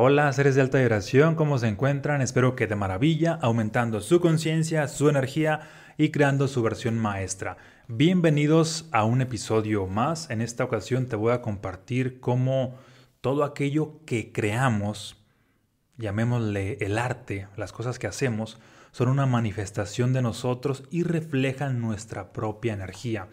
Hola, seres de alta vibración, ¿cómo se encuentran? Espero que de maravilla, aumentando su conciencia, su energía y creando su versión maestra. Bienvenidos a un episodio más. En esta ocasión te voy a compartir cómo todo aquello que creamos, llamémosle el arte, las cosas que hacemos, son una manifestación de nosotros y reflejan nuestra propia energía.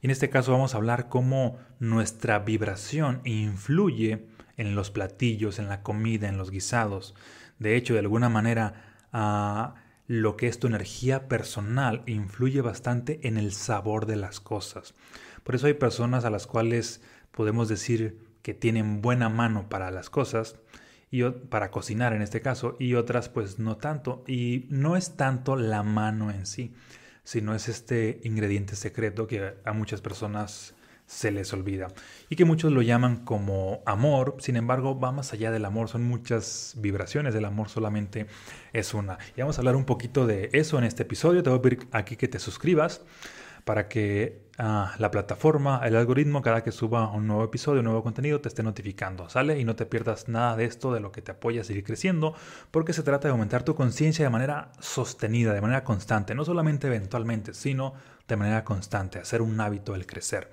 Y en este caso vamos a hablar cómo nuestra vibración influye en los platillos, en la comida, en los guisados. De hecho, de alguna manera, ah, lo que es tu energía personal influye bastante en el sabor de las cosas. Por eso hay personas a las cuales podemos decir que tienen buena mano para las cosas y para cocinar en este caso y otras pues no tanto y no es tanto la mano en sí sino es este ingrediente secreto que a muchas personas se les olvida. Y que muchos lo llaman como amor, sin embargo va más allá del amor, son muchas vibraciones, el amor solamente es una. Y vamos a hablar un poquito de eso en este episodio, te voy a pedir aquí que te suscribas para que ah, la plataforma, el algoritmo, cada que suba un nuevo episodio, un nuevo contenido, te esté notificando, ¿sale? Y no te pierdas nada de esto, de lo que te apoya a seguir creciendo, porque se trata de aumentar tu conciencia de manera sostenida, de manera constante, no solamente eventualmente, sino de manera constante, hacer un hábito el crecer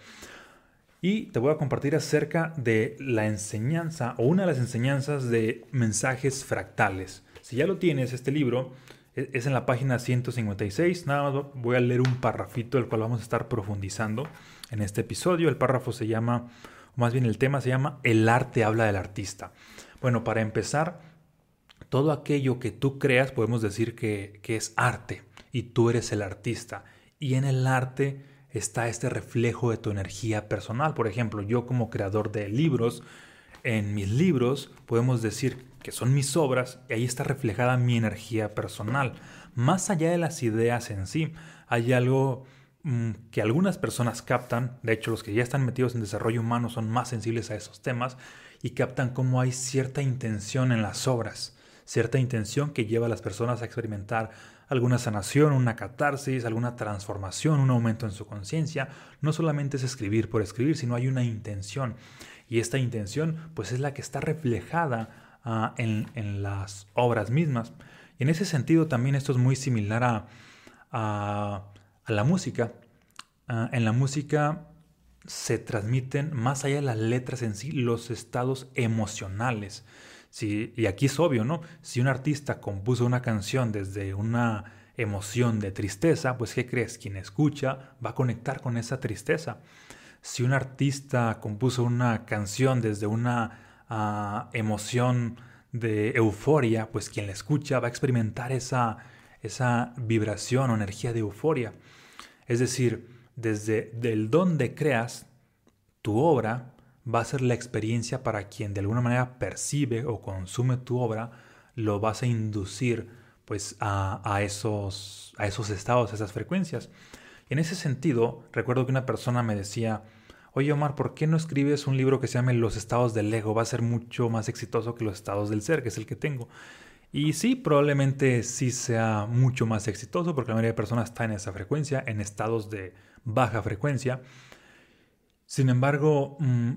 y te voy a compartir acerca de la enseñanza o una de las enseñanzas de mensajes fractales. Si ya lo tienes, este libro e, es en la página 156. Nada más voy a leer un parrafito del cual vamos a estar profundizando en este episodio. El párrafo se llama, o más bien el tema se llama El arte habla del artista. Bueno, para empezar, todo aquello que tú creas podemos decir que, que es arte y tú eres el artista. Y en el arte está este reflejo de tu energía personal. Por ejemplo, yo como creador de libros, en mis libros podemos decir que son mis obras y ahí está reflejada mi energía personal. Más allá de las ideas en sí, hay algo mm, que algunas personas captan, de hecho los que ya están metidos en desarrollo humano son más sensibles a esos temas y captan cómo hay cierta intención en las obras, cierta intención que lleva a las personas a experimentar alguna sanación, una catarsis, alguna transformación, un aumento en su conciencia. No solamente es escribir por escribir, sino hay una intención. Y esta intención pues es la que está reflejada ah, en, las obras mismas. Y en ese sentido también esto es muy similar a, la música. Ah, en la música se transmiten, más allá de las letras en sí, los estados emocionales y aquí es obvio, ¿no? Si un artista compuso una canción desde una emoción de tristeza, pues ¿qué crees? Quien escucha va a conectar con esa tristeza. Si un artista compuso una canción desde una ah, emoción de euforia, pues quien la escucha va a experimentar esa, esa vibración o energía de euforia. Es decir, desde el donde creas, tu obra va a ser la experiencia para quien de alguna manera percibe o consume tu obra, lo vas a inducir pues a, esos, a esos estados, a esas frecuencias. en ese sentido, recuerdo que una persona me decía, oye Omar, ¿por qué no escribes un libro que se llame Los estados del ego? Va a ser mucho más exitoso que los estados del ser, que es el que tengo. Y sí, probablemente sí sea mucho más exitoso porque la mayoría de personas está en esa frecuencia, en estados de baja frecuencia. Sin embargo, mm,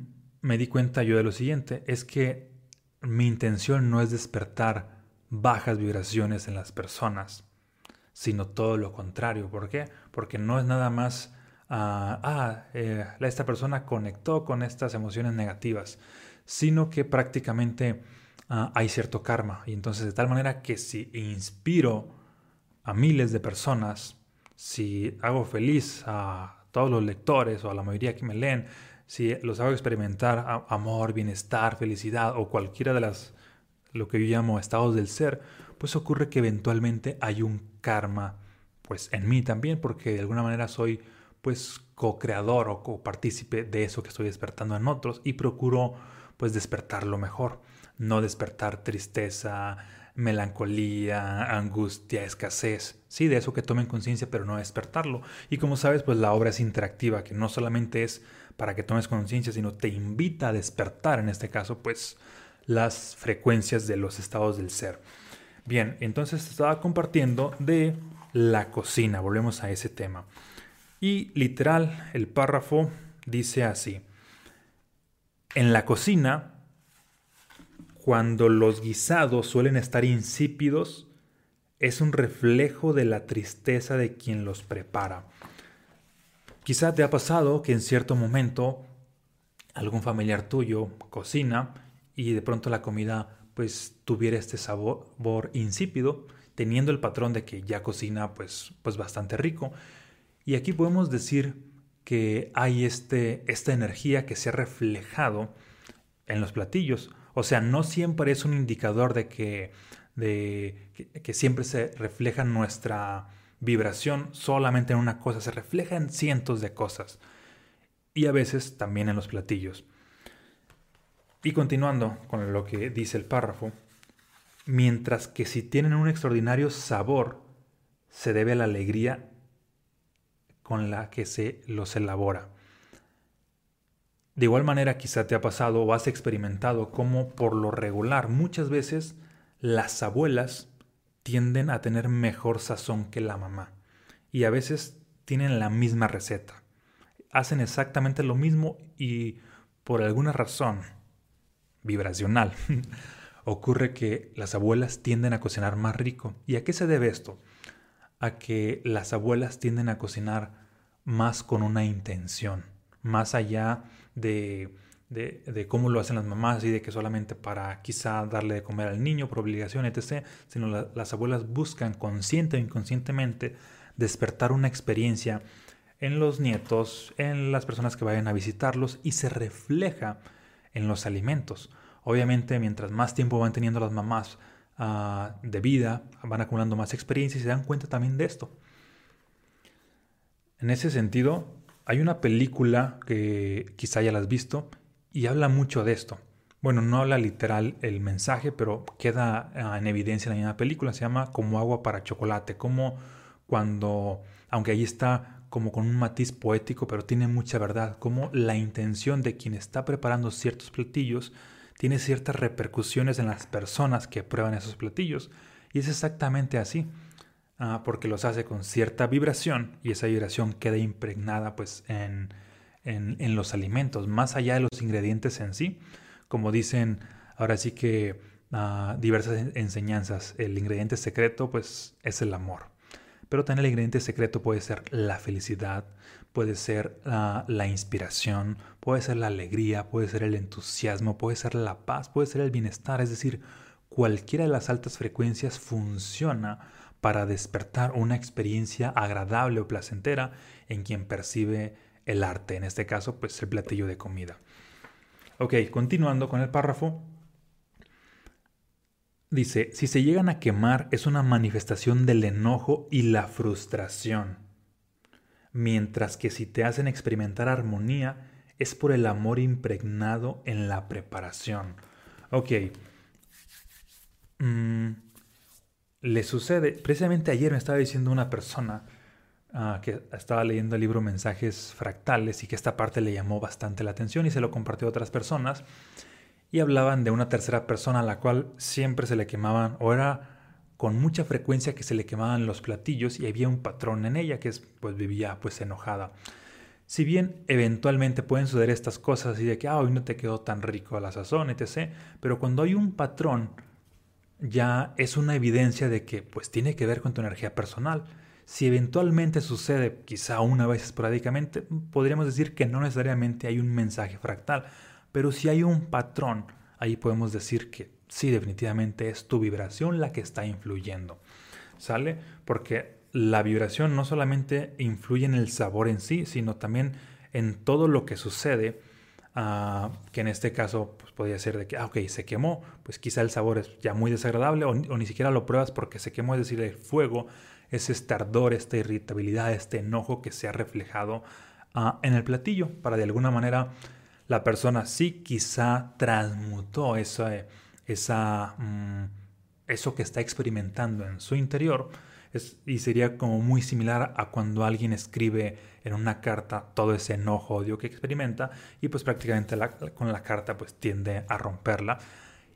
me di cuenta yo de lo siguiente, es que mi intención no es despertar bajas vibraciones en las personas, sino todo lo contrario. ¿Por qué? Porque no es nada más, ah, ah eh, esta persona conectó con estas emociones negativas, sino que prácticamente ah, hay cierto karma. Y entonces de tal manera que si inspiro a miles de personas, si hago feliz a todos los lectores o a la mayoría que me leen, si los hago experimentar amor, bienestar, felicidad o cualquiera de las, lo que yo llamo estados del ser, pues ocurre que eventualmente hay un karma, pues en mí también, porque de alguna manera soy pues co-creador o co-partícipe de eso que estoy despertando en otros y procuro pues despertarlo mejor, no despertar tristeza, melancolía, angustia, escasez. Sí, de eso que tomen conciencia, pero no despertarlo. Y como sabes, pues la obra es interactiva, que no solamente es para que tomes conciencia, sino te invita a despertar, en este caso, pues las frecuencias de los estados del ser. Bien, entonces estaba compartiendo de la cocina, volvemos a ese tema. Y literal, el párrafo dice así, en la cocina, cuando los guisados suelen estar insípidos, es un reflejo de la tristeza de quien los prepara. Quizá te ha pasado que en cierto momento algún familiar tuyo cocina y de pronto la comida pues tuviera este sabor insípido, teniendo el patrón de que ya cocina pues, pues bastante rico. Y aquí podemos decir que hay este, esta energía que se ha reflejado en los platillos. O sea, no siempre es un indicador de que, de, que, siempre se refleja nuestra vibración solamente en una cosa, se refleja en cientos de cosas. Y a veces también en los platillos. Y continuando con lo que dice el párrafo, mientras que si tienen un extraordinario sabor, se debe a la alegría con la que se los elabora. De igual manera quizá te ha pasado o has experimentado como por lo regular muchas veces las abuelas tienden a tener mejor sazón que la mamá y a veces tienen la misma receta. Hacen exactamente lo mismo y por alguna razón vibracional ocurre que las abuelas tienden a cocinar más rico. ¿Y a qué se debe esto? A que las abuelas tienden a cocinar más con una intención, más allá de, de, cómo lo hacen las mamás y de que solamente para quizá darle de comer al niño por obligación, etc., sino las abuelas buscan consciente o inconscientemente despertar una experiencia en los nietos, en las personas que vayan a visitarlos y se refleja en los alimentos. Obviamente, mientras más tiempo van teniendo las mamás ah, de vida, van acumulando más experiencia y se dan cuenta también de esto. En ese sentido, hay una película que quizá ya la has visto y habla mucho de esto. Bueno, no habla literal el mensaje, pero queda ah, en evidencia en la misma película. Se llama Como agua para chocolate. Como cuando, aunque ahí está como con un matiz poético, pero tiene mucha verdad. Como la intención de quien está preparando ciertos platillos tiene ciertas repercusiones en las personas que prueban esos platillos. Y es exactamente así. Ah, porque los hace con cierta vibración y esa vibración queda impregnada pues en, en, los alimentos, más allá de los ingredientes en sí. Como dicen ahora sí que ah, diversas enseñanzas, el ingrediente secreto pues es el amor. Pero también el ingrediente secreto puede ser la felicidad, puede ser ah, la inspiración, puede ser la alegría, puede ser el entusiasmo, puede ser la paz, puede ser el bienestar. Es decir, cualquiera de las altas frecuencias funciona para despertar una experiencia agradable o placentera en quien percibe el arte, en este caso, pues el platillo de comida. Ok, continuando con el párrafo. Dice, si se llegan a quemar es una manifestación del enojo y la frustración, mientras que si te hacen experimentar armonía es por el amor impregnado en la preparación. Ok. Mm, le sucede, precisamente ayer me estaba diciendo una persona ah, que estaba leyendo el libro Mensajes Fractales y que esta parte le llamó bastante la atención y se lo compartió a otras personas y hablaban de una tercera persona a la cual siempre se le quemaban o era con mucha frecuencia que se le quemaban los platillos y había un patrón en ella que es, pues vivía pues enojada. Si bien eventualmente pueden suceder estas cosas y de que ah, hoy no te quedó tan rico la sazón, etc., pero cuando hay un patrón ya es una evidencia de que pues tiene que ver con tu energía personal. Si eventualmente sucede, quizá una vez esporádicamente, podríamos decir que no necesariamente hay un mensaje fractal, pero si hay un patrón, ahí podemos decir que sí, definitivamente es tu vibración la que está influyendo. ¿Sale? Porque la vibración no solamente influye en el sabor en sí, sino también en todo lo que sucede Ah, que en este caso pues, podría ser de que, ah, ok, se quemó, pues quizá el sabor es ya muy desagradable o, ni siquiera lo pruebas porque se quemó, es decir, el fuego, ese ardor, esta irritabilidad, este enojo que se ha reflejado ah, en el platillo, para de alguna manera la persona sí quizá transmutó esa, esa, mm, eso que está experimentando en su interior y sería como muy similar a cuando alguien escribe en una carta todo ese enojo, odio que experimenta y pues prácticamente con la carta pues tiende a romperla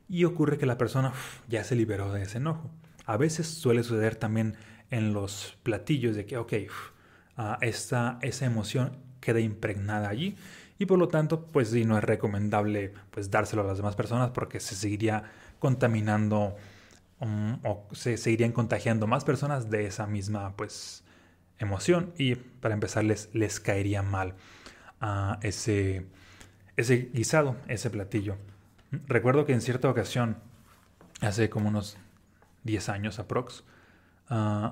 y ocurre que la persona ya se liberó de ese enojo. A veces suele suceder también en los platillos de que, ok, ah, esa emoción queda impregnada allí y por lo tanto pues sí no es recomendable pues dárselo a las demás personas porque se seguiría contaminando um, o se seguirían contagiando más personas de esa misma pues emoción y para empezar les, caería mal a ese, ese guisado, ese platillo. Recuerdo que en cierta ocasión, hace como unos 10 años aprox, uh,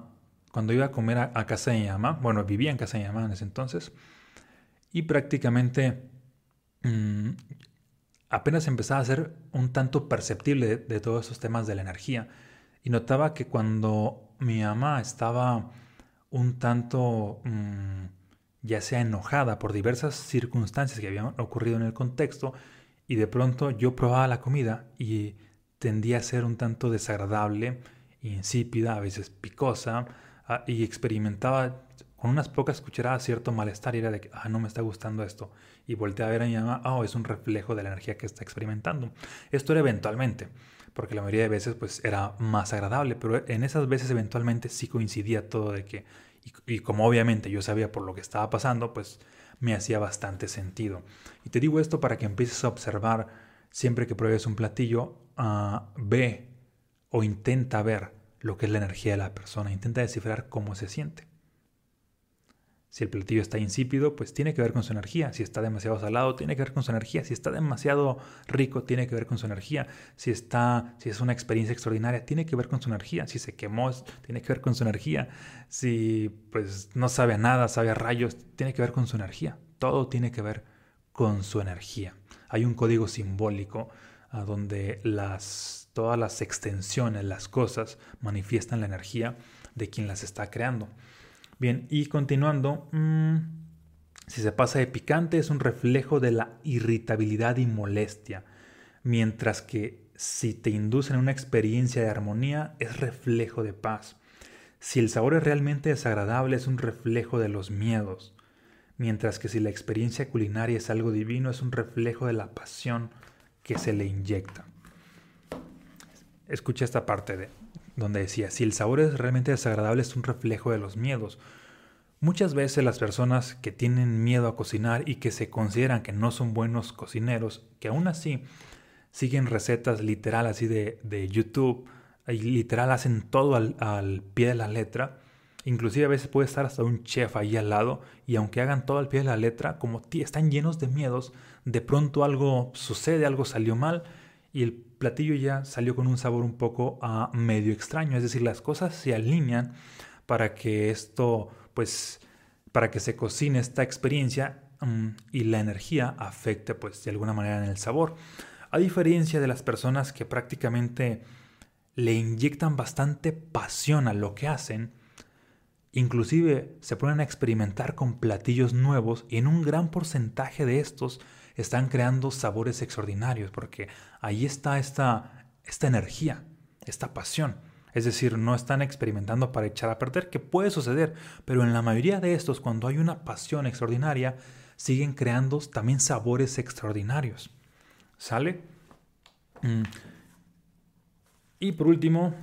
cuando iba a comer a, casa de mi mamá, bueno, vivía en casa de mi mamá en ese entonces, y prácticamente mm, apenas empezaba a ser un tanto perceptible de, todos esos temas de la energía. Y notaba que cuando mi mamá estaba un tanto, mm, ya sea enojada por diversas circunstancias que habían ocurrido en el contexto, y de pronto yo probaba la comida y tendía a ser un tanto desagradable, insípida, a veces picosa, Ah, y experimentaba con unas pocas cucharadas cierto malestar y era de que, ah, no me está gustando esto. Y volteé a ver a mi mamá, oh, es un reflejo de la energía que está experimentando. Esto era eventualmente, porque la mayoría de veces pues era más agradable, pero en esas veces eventualmente sí coincidía todo de que, y, como obviamente yo sabía por lo que estaba pasando, pues me hacía bastante sentido. Y te digo esto para que empieces a observar siempre que pruebes un platillo, uh, ve o intenta ver lo que es la energía de la persona, intenta descifrar cómo se siente. Si el platillo está insípido, pues tiene que ver con su energía. Si está demasiado salado, tiene que ver con su energía. Si está demasiado rico, tiene que ver con su energía. Si está, si es una experiencia extraordinaria, tiene que ver con su energía. Si se quemó, tiene que ver con su energía. Si pues no sabe nada, sabe a rayos, tiene que ver con su energía. Todo tiene que ver con su energía. Hay un código simbólico a donde las, todas las extensiones, las cosas, manifiestan la energía de quien las está creando. Bien, y continuando, mm, si se pasa de picante es un reflejo de la irritabilidad y molestia, mientras que si te inducen una experiencia de armonía es reflejo de paz. Si el sabor es realmente desagradable es un reflejo de los miedos, mientras que si la experiencia culinaria es algo divino es un reflejo de la pasión que se le inyecta. Escucha esta parte de donde decía, si el sabor es realmente desagradable es un reflejo de los miedos. Muchas veces las personas que tienen miedo a cocinar y que se consideran que no son buenos cocineros, que aún así siguen recetas literal así de, de YouTube, y literal hacen todo al, al, pie de la letra, inclusive a veces puede estar hasta un chef ahí al lado, y aunque hagan todo al pie de la letra, como están llenos de miedos, de pronto algo sucede, algo salió mal y el platillo ya salió con un sabor un poco a medio extraño, es decir, las cosas se alinean para que esto, pues, para que se cocine esta experiencia mm, y la energía afecte, pues, de alguna manera en el sabor. A diferencia de las personas que prácticamente le inyectan bastante pasión a lo que hacen, inclusive se ponen a experimentar con platillos nuevos y en un gran porcentaje de estos están creando sabores extraordinarios, porque ahí está esta, esta energía, esta pasión. Es decir, no están experimentando para echar a perder, que puede suceder, pero en la mayoría de estos, cuando hay una pasión extraordinaria, siguen creando también sabores extraordinarios. ¿Sale? Mm. Y por último,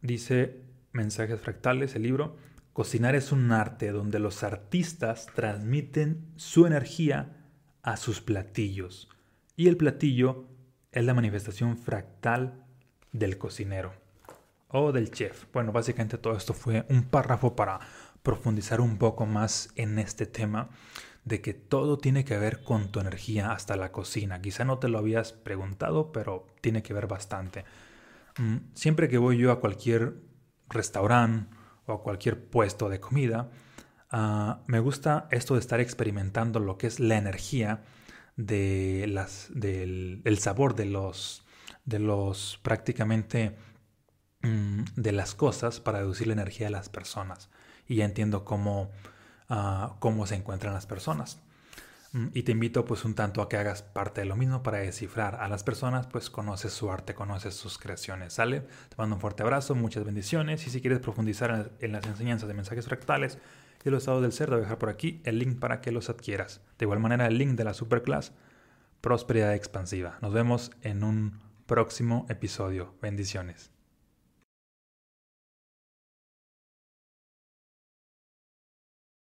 dice Mensajes Fractales, el libro, Cocinar es un arte donde los artistas transmiten su energía a sus platillos y el platillo es la manifestación fractal del cocinero o del chef. Bueno, básicamente todo esto fue un párrafo para profundizar un poco más en este tema de que todo tiene que ver con tu energía hasta la cocina. Quizá no te lo habías preguntado, pero tiene que ver bastante. Mm, siempre que voy yo a cualquier restaurante o a cualquier puesto de comida, ah, me gusta esto de estar experimentando lo que es la energía de las, del el sabor de los, de los prácticamente mm, de las cosas para deducir la energía de las personas. Y ya entiendo cómo, ah, cómo se encuentran las personas. Y te invito pues un tanto a que hagas parte de lo mismo para descifrar a las personas, pues conoces su arte, conoces sus creaciones, ¿sale? Te mando un fuerte abrazo, muchas bendiciones y si quieres profundizar en las enseñanzas de mensajes fractales y los estados del ser, te voy a dejar por aquí el link para que los adquieras. De igual manera el link de la superclass Prosperidad Expansiva. Nos vemos en un próximo episodio. Bendiciones.